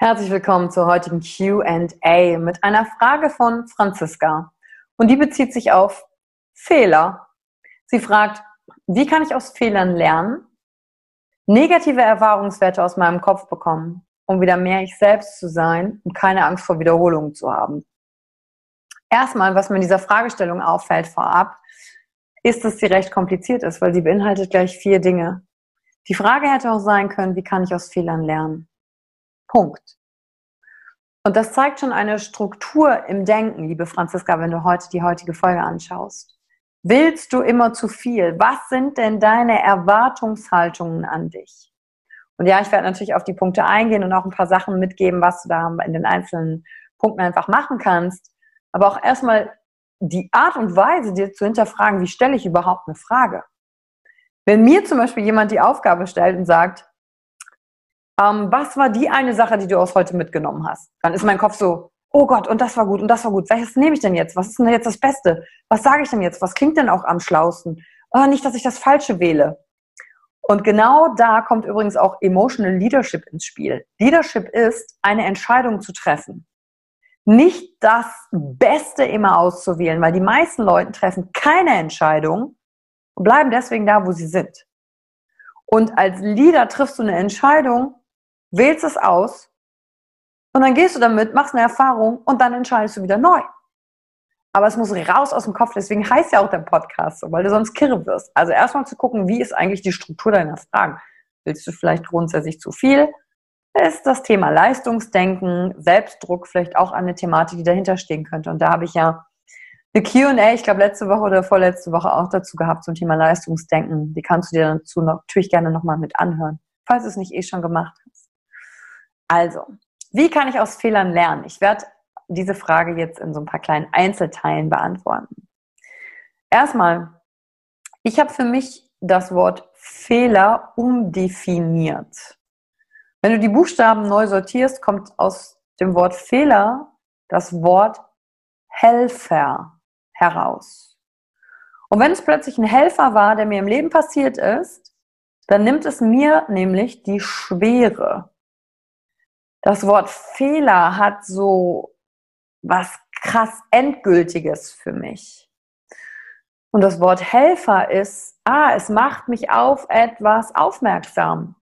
Herzlich willkommen zur heutigen QA mit einer Frage von Franziska. Und die bezieht sich auf Fehler. Sie fragt, wie kann ich aus Fehlern lernen, negative Erfahrungswerte aus meinem Kopf bekommen, um wieder mehr ich selbst zu sein und keine Angst vor Wiederholungen zu haben? Erstmal, was mir in dieser Fragestellung auffällt vorab, ist, dass sie recht kompliziert ist, weil sie beinhaltet gleich vier Dinge. Die Frage hätte auch sein können, wie kann ich aus Fehlern lernen? Punkt. Und das zeigt schon eine Struktur im Denken, liebe Franziska, wenn du heute die heutige Folge anschaust. Willst du immer zu viel? Was sind denn deine Erwartungshaltungen an dich? Und ja, ich werde natürlich auf die Punkte eingehen und auch ein paar Sachen mitgeben, was du da in den einzelnen Punkten einfach machen kannst. Aber auch erstmal die Art und Weise, dir zu hinterfragen, wie stelle ich überhaupt eine Frage? Wenn mir zum Beispiel jemand die Aufgabe stellt und sagt, ähm, was war die eine Sache, die du aus heute mitgenommen hast? Dann ist mein Kopf so, oh Gott, und das war gut, und das war gut. Welches nehme ich denn jetzt? Was ist denn jetzt das Beste? Was sage ich denn jetzt? Was klingt denn auch am schlausten? Oh, nicht, dass ich das Falsche wähle. Und genau da kommt übrigens auch Emotional Leadership ins Spiel. Leadership ist, eine Entscheidung zu treffen. Nicht das Beste immer auszuwählen, weil die meisten Leute treffen keine Entscheidung und bleiben deswegen da, wo sie sind. Und als Leader triffst du eine Entscheidung, wählst es aus und dann gehst du damit, machst eine Erfahrung und dann entscheidest du wieder neu. Aber es muss raus aus dem Kopf, deswegen heißt ja auch der Podcast so, weil du sonst kirre wirst. Also erstmal zu gucken, wie ist eigentlich die Struktur deiner Fragen. Willst du vielleicht grundsätzlich zu viel? Ist das Thema Leistungsdenken, Selbstdruck vielleicht auch eine Thematik, die dahinter stehen könnte. Und da habe ich ja eine Q&A, ich glaube letzte Woche oder vorletzte Woche auch dazu gehabt zum Thema Leistungsdenken. Die kannst du dir dazu natürlich gerne nochmal mit anhören, falls du es nicht eh schon gemacht hast. Also, wie kann ich aus Fehlern lernen? Ich werde diese Frage jetzt in so ein paar kleinen Einzelteilen beantworten. Erstmal, ich habe für mich das Wort Fehler umdefiniert. Wenn du die Buchstaben neu sortierst, kommt aus dem Wort Fehler das Wort Helfer heraus. Und wenn es plötzlich ein Helfer war, der mir im Leben passiert ist, dann nimmt es mir nämlich die Schwere das Wort Fehler hat so was krass Endgültiges für mich. Und das Wort Helfer ist, ah, es macht mich auf etwas aufmerksam,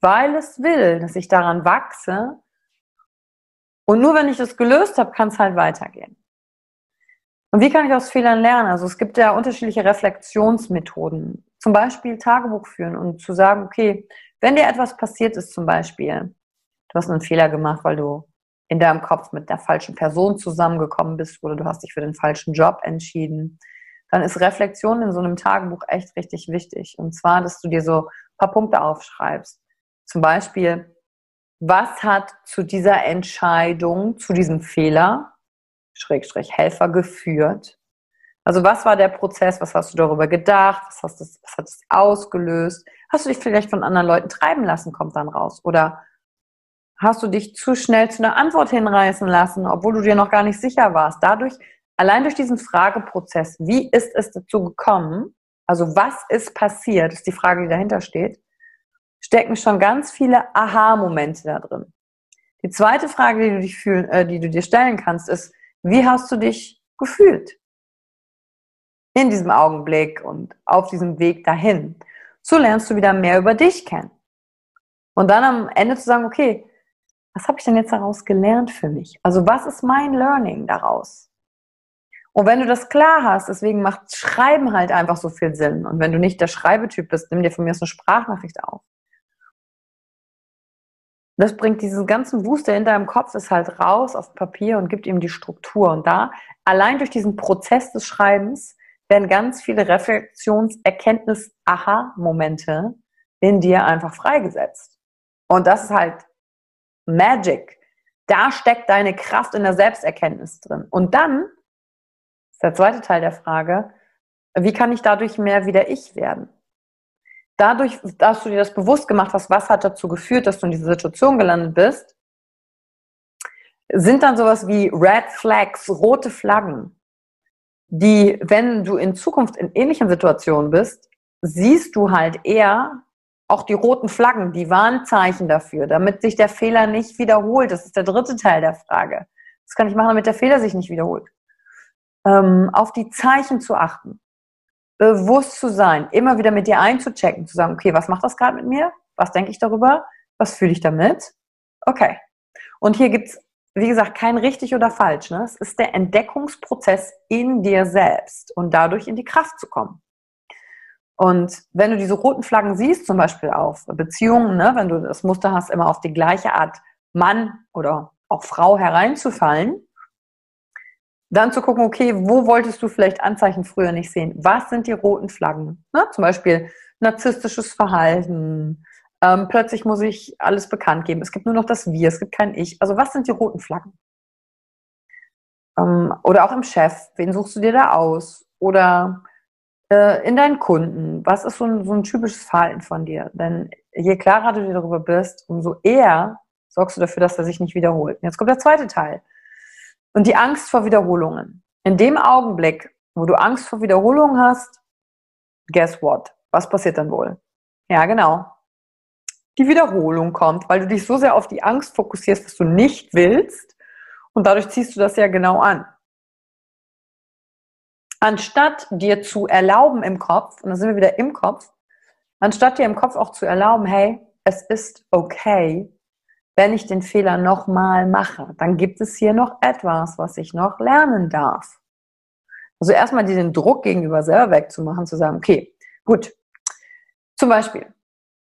weil es will, dass ich daran wachse. Und nur wenn ich das gelöst habe, kann es halt weitergehen. Und wie kann ich aus Fehlern lernen? Also es gibt ja unterschiedliche Reflexionsmethoden. Zum Beispiel Tagebuch führen und zu sagen, okay, wenn dir etwas passiert ist, zum Beispiel, du hast einen Fehler gemacht, weil du in deinem Kopf mit der falschen Person zusammengekommen bist oder du hast dich für den falschen Job entschieden, dann ist Reflexion in so einem Tagebuch echt richtig wichtig. Und zwar, dass du dir so ein paar Punkte aufschreibst. Zum Beispiel, was hat zu dieser Entscheidung, zu diesem Fehler, Schrägstrich Helfer geführt? Also was war der Prozess? Was hast du darüber gedacht? Was, hast du, was hat es ausgelöst? Hast du dich vielleicht von anderen Leuten treiben lassen, kommt dann raus? Oder hast du dich zu schnell zu einer Antwort hinreißen lassen, obwohl du dir noch gar nicht sicher warst? Dadurch, allein durch diesen Frageprozess, wie ist es dazu gekommen? Also was ist passiert, ist die Frage, die dahinter steht, stecken schon ganz viele Aha-Momente da drin. Die zweite Frage, die du, dich fühlen, äh, die du dir stellen kannst, ist, wie hast du dich gefühlt? in diesem Augenblick und auf diesem Weg dahin. So lernst du wieder mehr über dich kennen. Und dann am Ende zu sagen, okay, was habe ich denn jetzt daraus gelernt für mich? Also was ist mein Learning daraus? Und wenn du das klar hast, deswegen macht Schreiben halt einfach so viel Sinn. Und wenn du nicht der Schreibetyp bist, nimm dir von mir aus eine Sprachnachricht auf. Das bringt diesen ganzen Wust, der in deinem Kopf ist, halt raus auf Papier und gibt ihm die Struktur. Und da, allein durch diesen Prozess des Schreibens, werden ganz viele Reflexions-, Erkenntnis-, Aha-Momente in dir einfach freigesetzt. Und das ist halt Magic. Da steckt deine Kraft in der Selbsterkenntnis drin. Und dann ist der zweite Teil der Frage, wie kann ich dadurch mehr wieder ich werden? Dadurch, dass du dir das bewusst gemacht hast, was hat dazu geführt, dass du in diese Situation gelandet bist, sind dann sowas wie Red Flags, rote Flaggen die, wenn du in Zukunft in ähnlichen Situationen bist, siehst du halt eher auch die roten Flaggen, die Warnzeichen dafür, damit sich der Fehler nicht wiederholt. Das ist der dritte Teil der Frage. Was kann ich machen, damit der Fehler sich nicht wiederholt? Ähm, auf die Zeichen zu achten, bewusst zu sein, immer wieder mit dir einzuchecken, zu sagen, okay, was macht das gerade mit mir? Was denke ich darüber? Was fühle ich damit? Okay. Und hier gibt's wie gesagt, kein richtig oder falsch. Ne? Es ist der Entdeckungsprozess in dir selbst und dadurch in die Kraft zu kommen. Und wenn du diese roten Flaggen siehst, zum Beispiel auf Beziehungen, ne, wenn du das Muster hast, immer auf die gleiche Art Mann oder auch Frau hereinzufallen, dann zu gucken, okay, wo wolltest du vielleicht Anzeichen früher nicht sehen? Was sind die roten Flaggen? Ne? Zum Beispiel narzisstisches Verhalten, ähm, plötzlich muss ich alles bekannt geben. Es gibt nur noch das Wir, es gibt kein Ich. Also was sind die roten Flaggen? Ähm, oder auch im Chef, wen suchst du dir da aus? Oder äh, in deinen Kunden, was ist so ein, so ein typisches Verhalten von dir? Denn je klarer du dir darüber bist, umso eher sorgst du dafür, dass er sich nicht wiederholt. Jetzt kommt der zweite Teil. Und die Angst vor Wiederholungen. In dem Augenblick, wo du Angst vor Wiederholungen hast, guess what? Was passiert dann wohl? Ja, genau die Wiederholung kommt, weil du dich so sehr auf die Angst fokussierst, was du nicht willst und dadurch ziehst du das ja genau an. Anstatt dir zu erlauben im Kopf, und da sind wir wieder im Kopf, anstatt dir im Kopf auch zu erlauben, hey, es ist okay, wenn ich den Fehler nochmal mache, dann gibt es hier noch etwas, was ich noch lernen darf. Also erstmal diesen Druck gegenüber selber wegzumachen, zu sagen, okay, gut. Zum Beispiel,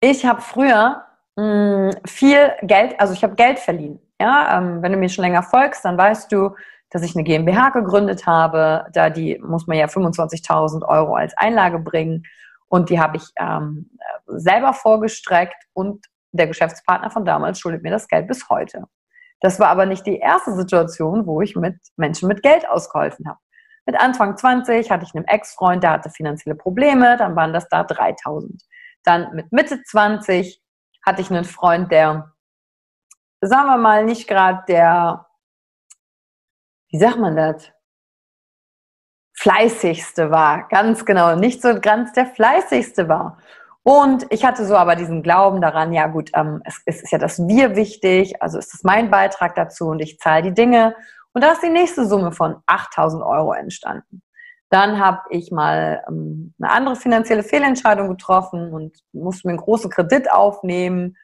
ich habe früher mh, mm, viel Geld, also ich habe Geld verliehen. Ja, ähm, wenn du mir schon länger folgst, dann weißt du, dass ich eine GmbH gegründet habe. Da die muss man ja 25.000 Euro als Einlage bringen und die habe ich ähm, selber vorgestreckt und der Geschäftspartner von damals schuldet mir das Geld bis heute. Das war aber nicht die erste Situation, wo ich mit Menschen mit Geld ausgeholfen habe. Mit Anfang 20 hatte ich einen Ex-Freund, der hatte finanzielle Probleme, dann waren das da 3000. Dann mit Mitte 20 hatte ich einen Freund, der, sagen wir mal, nicht gerade der, wie sagt man das? Fleißigste war, ganz genau, nicht so ganz der fleißigste war. Und ich hatte so aber diesen Glauben daran, ja gut, ähm, es, es, ist ja das Wir wichtig, also ist das mein Beitrag dazu und ich zahle die Dinge. Und da ist die nächste Summe von 8000 Euro entstanden. Dann habe ich mal ähm, eine andere finanzielle Fehlentscheidung getroffen und musste mir einen großen Kredit aufnehmen.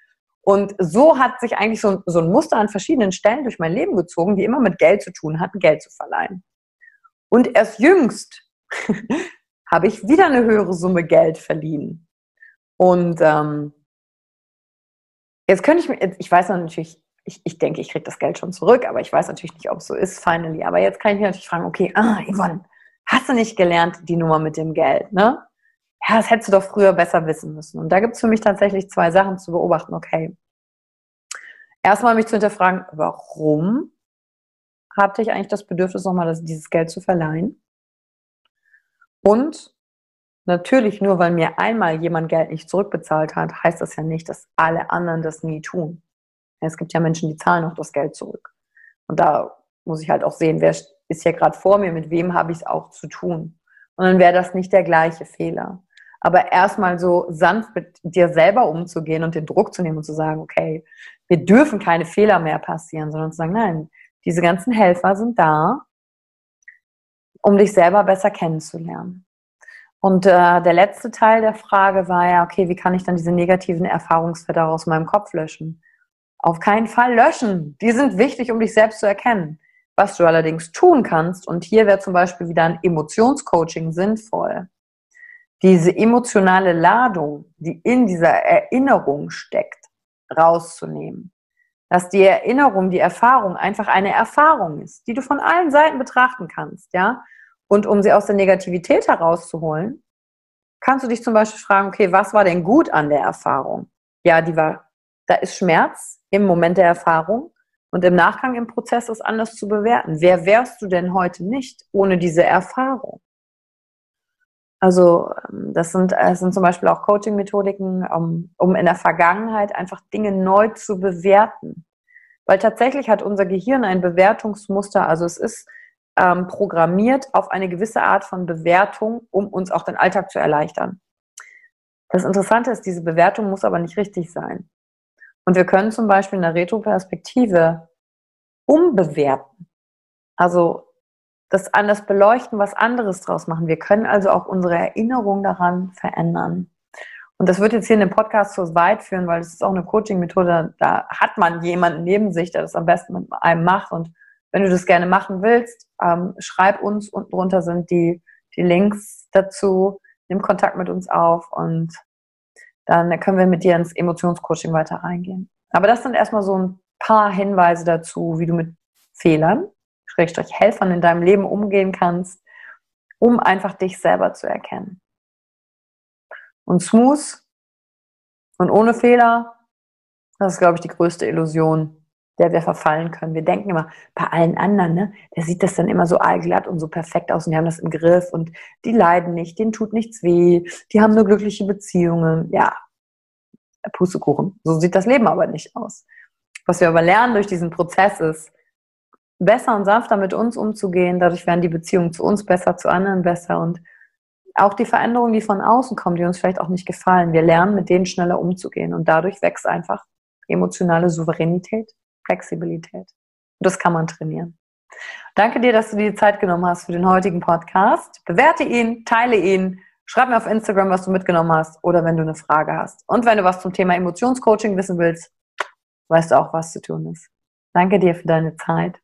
Und so hat sich eigentlich so, so ein Muster an verschiedenen Stellen durch mein Leben gezogen, die immer mit Geld zu tun hatten, Geld zu verleihen. Und erst jüngst habe ich wieder eine höhere Summe Geld verliehen. Und ähm, jetzt könnte ich mir, ich weiß natürlich, ich, ich denke, ich kriege das Geld schon zurück, aber ich weiß natürlich nicht, ob es so ist, finally. Aber jetzt kann ich mich natürlich fragen, okay, ah, Yvonne, hast du nicht gelernt, die Nummer mit dem Geld, ne? Ja, das hättest du doch früher besser wissen müssen. Und da gibt es für mich tatsächlich zwei Sachen zu beobachten. Okay. Erstmal mich zu hinterfragen, warum hatte ich eigentlich das Bedürfnis, nochmal das, dieses Geld zu verleihen? Und natürlich nur, weil mir einmal jemand Geld nicht zurückbezahlt hat, heißt das ja nicht, dass alle anderen das nie tun. Es gibt ja Menschen, die zahlen auch das Geld zurück. Und da muss ich halt auch sehen, wer ist hier gerade vor mir, mit wem habe ich es auch zu tun. Und dann wäre das nicht der gleiche Fehler. Aber erstmal so sanft mit dir selber umzugehen und den Druck zu nehmen und zu sagen, okay, wir dürfen keine Fehler mehr passieren, sondern zu sagen, nein, diese ganzen Helfer sind da, um dich selber besser kennenzulernen. Und äh, der letzte Teil der Frage war ja, okay, wie kann ich dann diese negativen Erfahrungsfelder aus meinem Kopf löschen? Auf keinen Fall löschen. Die sind wichtig, um dich selbst zu erkennen. Was du allerdings tun kannst, und hier wäre zum Beispiel wieder ein Emotionscoaching sinnvoll, diese emotionale Ladung, die in dieser Erinnerung steckt, rauszunehmen. Dass die Erinnerung, die Erfahrung einfach eine Erfahrung ist, die du von allen Seiten betrachten kannst, ja. Und um sie aus der Negativität herauszuholen, kannst du dich zum Beispiel fragen, okay, was war denn gut an der Erfahrung? Ja, die war, da ist Schmerz, im Moment der Erfahrung und im Nachgang im Prozess ist anders zu bewerten. Wer wärst du denn heute nicht ohne diese Erfahrung? Also ähm, das sind, das sind zum Beispiel auch Coaching-Methodiken, um, um in der Vergangenheit einfach Dinge neu zu bewerten. Weil tatsächlich hat unser Gehirn ein Bewertungsmuster, also es ist ähm, programmiert auf eine gewisse Art von Bewertung, um uns auch den Alltag zu erleichtern. Das Interessante ist, diese Bewertung muss aber nicht richtig sein. Und wir können zum Beispiel in der Retroperspektive umbewerten. Also das anders beleuchten, was anderes draus machen. Wir können also auch unsere Erinnerung daran verändern. Und das wird jetzt hier in dem Podcast so weit führen, weil es ist auch eine Coaching-Methode. Da hat man jemanden neben sich, der das am besten mit einem macht. Und wenn du das gerne machen willst, ähm, schreib uns. Unten drunter sind die, die Links dazu. Nimm Kontakt mit uns auf und dann können wir mit dir ins Emotionscoaching weiter reingehen. Aber das sind erstmal so ein paar Hinweise dazu, wie du mit Fehlern, Schrägstrich Helfern in deinem Leben umgehen kannst, um einfach dich selber zu erkennen. Und smooth und ohne Fehler, das ist, glaube ich, die größte Illusion, der wir verfallen können. Wir denken immer, bei allen anderen, ne, der sieht das dann immer so allglatt und so perfekt aus und die haben das im Griff und die leiden nicht, denen tut nichts weh, die haben nur glückliche Beziehungen. Ja, Pustekuchen. So sieht das Leben aber nicht aus. Was wir aber lernen durch diesen Prozess ist, besser und sanfter mit uns umzugehen. Dadurch werden die Beziehungen zu uns besser, zu anderen besser und auch die Veränderungen, die von außen kommen, die uns vielleicht auch nicht gefallen. Wir lernen, mit denen schneller umzugehen und dadurch wächst einfach emotionale Souveränität Flexibilität. Und das kann man trainieren. Danke dir, dass du dir die Zeit genommen hast für den heutigen Podcast. Bewerte ihn, teile ihn, schreib mir auf Instagram, was du mitgenommen hast oder wenn du eine Frage hast. Und wenn du was zum Thema Emotionscoaching wissen willst, weißt du auch, was zu tun ist. Danke dir für deine Zeit.